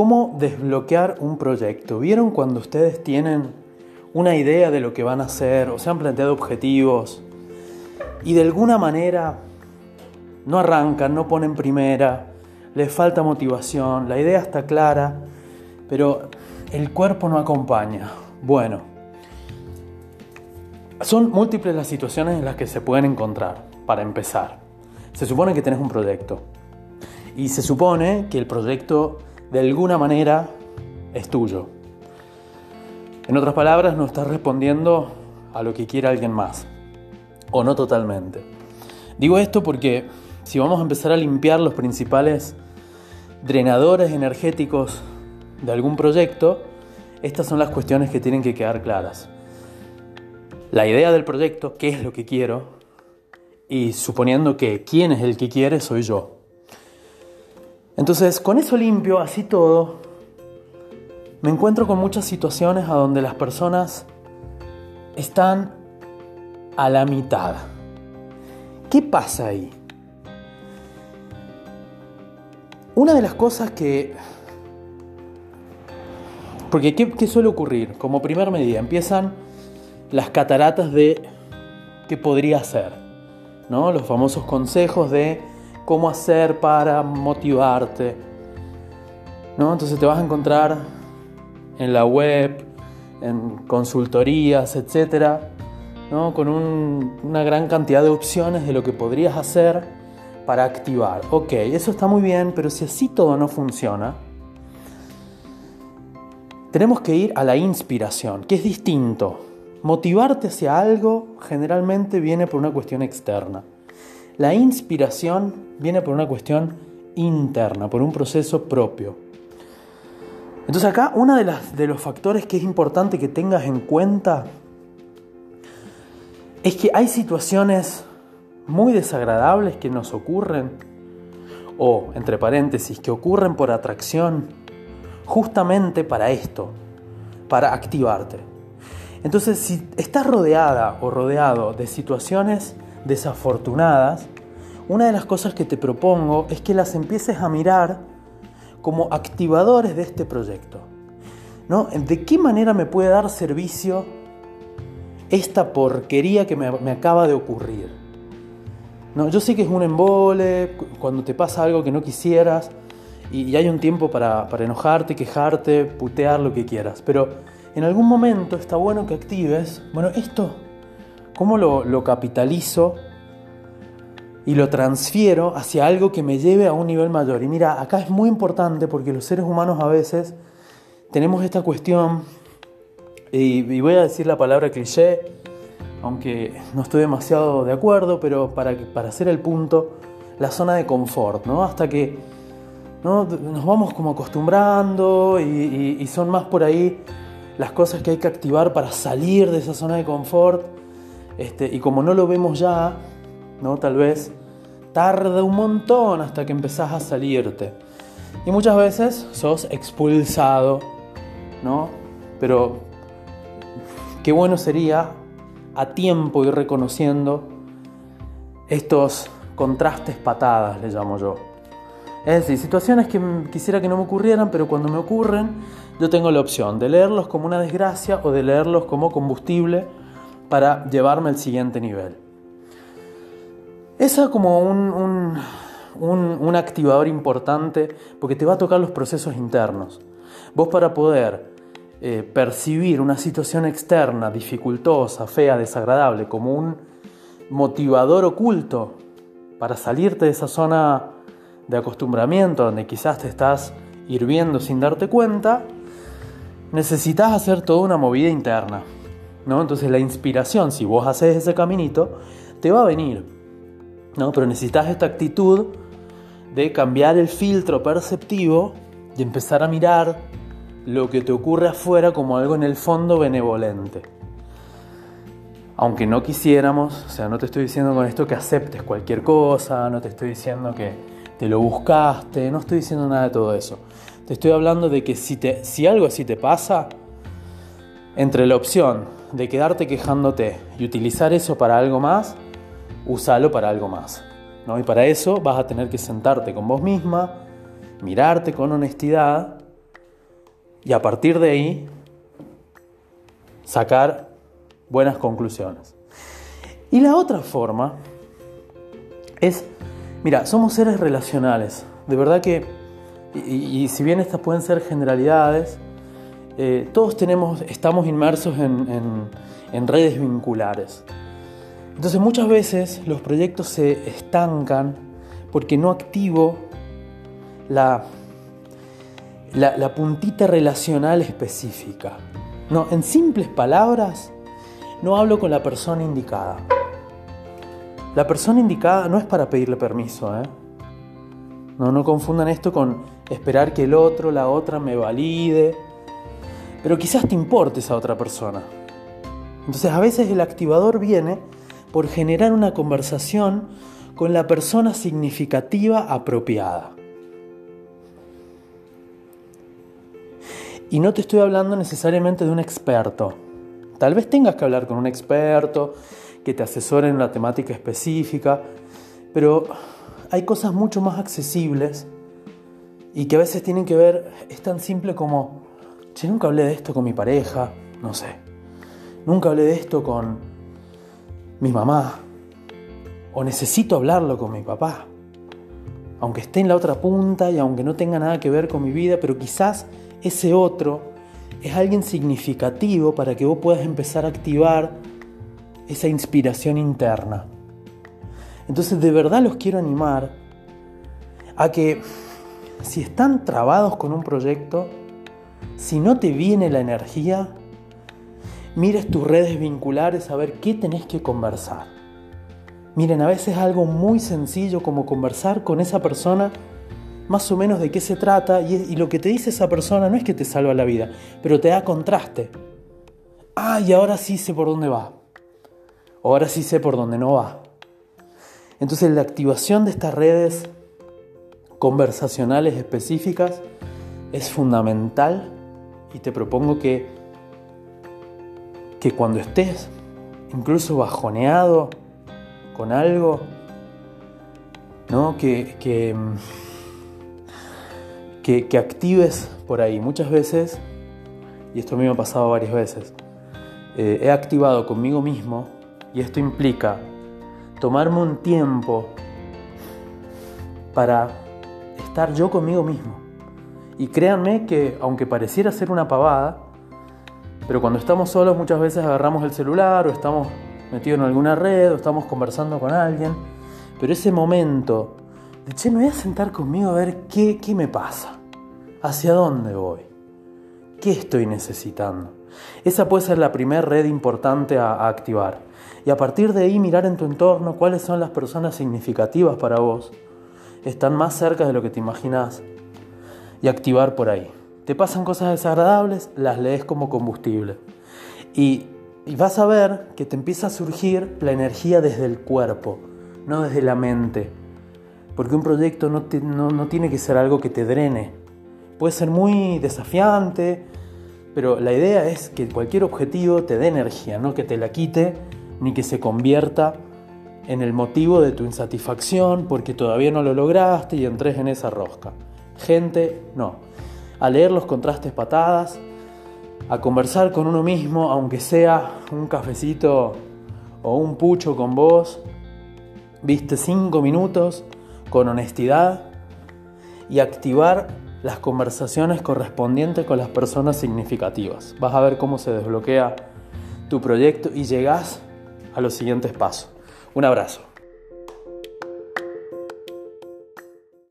cómo desbloquear un proyecto. ¿Vieron cuando ustedes tienen una idea de lo que van a hacer o se han planteado objetivos y de alguna manera no arrancan, no ponen primera, les falta motivación, la idea está clara, pero el cuerpo no acompaña? Bueno, son múltiples las situaciones en las que se pueden encontrar, para empezar. Se supone que tenés un proyecto y se supone que el proyecto de alguna manera es tuyo. En otras palabras, no estás respondiendo a lo que quiere alguien más, o no totalmente. Digo esto porque si vamos a empezar a limpiar los principales drenadores energéticos de algún proyecto, estas son las cuestiones que tienen que quedar claras. La idea del proyecto, qué es lo que quiero, y suponiendo que quién es el que quiere, soy yo. Entonces, con eso limpio, así todo, me encuentro con muchas situaciones a donde las personas están a la mitad. ¿Qué pasa ahí? Una de las cosas que... Porque ¿qué, suele ocurrir? Como primer medida, empiezan las cataratas de qué podría ser, ¿no? Los famosos consejos de cómo hacer para motivarte. ¿no? Entonces te vas a encontrar en la web, en consultorías, etcétera, ¿no? con una gran cantidad de opciones de lo que podrías hacer para activar. Ok, eso está muy bien, pero si así todo no funciona, tenemos que ir a la inspiración, que es distinto. Motivarte hacia algo generalmente viene por una cuestión externa. La inspiración viene por una cuestión interna, por un proceso propio. Entonces acá uno de, de los factores que es importante que tengas en cuenta es que hay situaciones muy desagradables que nos ocurren, o entre paréntesis, que ocurren por atracción, justamente para esto, para activarte. Entonces, si estás rodeada o rodeado de situaciones desafortunadas, una de las cosas que te propongo es que las empieces a mirar como activadores de este proyecto. ¿no? ¿De qué manera me puede dar servicio esta porquería que me, acaba de ocurrir? ¿No? Yo sé que es un embole, cuando te pasa algo que no quisieras y, hay un tiempo para, enojarte, quejarte, putear lo que quieras, pero en algún momento está bueno que actives, bueno, esto ¿Cómo lo, capitalizo y lo transfiero hacia algo que me lleve a un nivel mayor? Y mira, acá es muy importante porque los seres humanos a veces tenemos esta cuestión, y, voy a decir la palabra cliché, aunque no estoy demasiado de acuerdo, pero para, para hacer el punto, la zona de confort, ¿no? Hasta que nos vamos como acostumbrando y, son más por ahí las cosas que hay que activar para salir de esa zona de confort este, y como no lo vemos ya, ¿no? Tal vez tarda un montón hasta que empezás a salirte. Y muchas veces sos expulsado, ¿no? Pero qué bueno sería a tiempo ir reconociendo estos contrastes patadas, le llamo yo. Es decir, situaciones que quisiera que no me ocurrieran, pero cuando me ocurren, yo tengo la opción de leerlos como una desgracia o de leerlos como combustible para llevarme al siguiente nivel. Esa como un, un, activador importante porque te va a tocar los procesos internos. Vos para poder eh, percibir una situación externa dificultosa, fea, desagradable como un motivador oculto para salirte de esa zona de acostumbramiento donde quizás te estás hirviendo sin darte cuenta, necesitas hacer toda una movida interna. ¿No? Entonces la inspiración, si vos haces ese caminito, te va a venir, ¿no? Pero necesitas esta actitud de cambiar el filtro perceptivo y empezar a mirar lo que te ocurre afuera como algo en el fondo benevolente. Aunque no quisiéramos, o sea, no te estoy diciendo con esto que aceptes cualquier cosa, no te estoy diciendo que te lo buscaste, no estoy diciendo nada de todo eso. Te estoy hablando de que si, te, si algo así te pasa, entre la opción de quedarte quejándote y utilizar eso para algo más, úsalo para algo más. ¿no? Y para eso vas a tener que sentarte con vos misma, mirarte con honestidad y a partir de ahí sacar buenas conclusiones. Y la otra forma es, mira, somos seres relacionales. De verdad que, y, si bien estas pueden ser generalidades, eh, todos tenemos, estamos inmersos en, redes vinculares. Entonces muchas veces los proyectos se estancan porque no activo la, la, puntita relacional específica. No, en simples palabras, no hablo con la persona indicada. La persona indicada no es para pedirle permiso, ¿eh? No, no confundan esto con esperar que el otro, la otra me valide. Pero quizás te importe esa otra persona. Entonces a veces el activador viene por generar una conversación con la persona significativa apropiada. Y no te estoy hablando necesariamente de un experto. Tal vez tengas que hablar con un experto que te asesore en una temática específica, pero hay cosas mucho más accesibles y que a veces tienen que ver, es tan simple como, che, nunca hablé de esto con mi pareja, no sé, nunca hablé de esto con mi mamá, o necesito hablarlo con mi papá, aunque esté en la otra punta y aunque no tenga nada que ver con mi vida, pero quizás ese otro es alguien significativo para que vos puedas empezar a activar esa inspiración interna. Entonces de verdad los quiero animar a que si están trabados con un proyecto, si no te viene la energía, mires tus redes vinculares a ver qué tenés que conversar. Miren, a veces algo muy sencillo como conversar con esa persona más o menos de qué se trata y, lo que te dice esa persona no es que te salva la vida, pero te da contraste. Ah, y ahora sí sé por dónde va. ahora sí sé por dónde no va. Entonces la activación de estas redes conversacionales específicas es fundamental y te propongo que, que cuando estés incluso bajoneado con algo, ¿no? que, que que, actives por ahí. Muchas veces, y esto a mí me ha pasado varias veces, eh, he activado conmigo mismo y esto implica tomarme un tiempo para estar yo conmigo mismo. Y créanme que aunque pareciera ser una pavada, pero cuando estamos solos muchas veces agarramos el celular o estamos metidos en alguna red o estamos conversando con alguien, pero ese momento de, che, me voy a sentar conmigo a ver qué, qué me pasa. ¿Hacia dónde voy? ¿Qué estoy necesitando? Esa puede ser la primera red importante a, activar. Y a partir de ahí mirar en tu entorno cuáles son las personas significativas para vos. Están más cerca de lo que te imaginas. Y activar por ahí. Te pasan cosas desagradables, las lees como combustible. Y, vas a ver que te empieza a surgir la energía desde el cuerpo, no desde la mente. Porque un proyecto no, no tiene que ser algo que te drene, puede ser muy desafiante, pero la idea es que cualquier objetivo te dé energía, no que te la quite ni que se convierta en el motivo de tu insatisfacción porque todavía no lo lograste y entres en esa rosca. Gente, no. A leer los contrastes patadas, a conversar con uno mismo, aunque sea un cafecito o un pucho con vos, viste cinco minutos con honestidad y activar las conversaciones correspondientes con las personas significativas. Vas a ver cómo se desbloquea tu proyecto y llegas a los siguientes pasos. Un abrazo.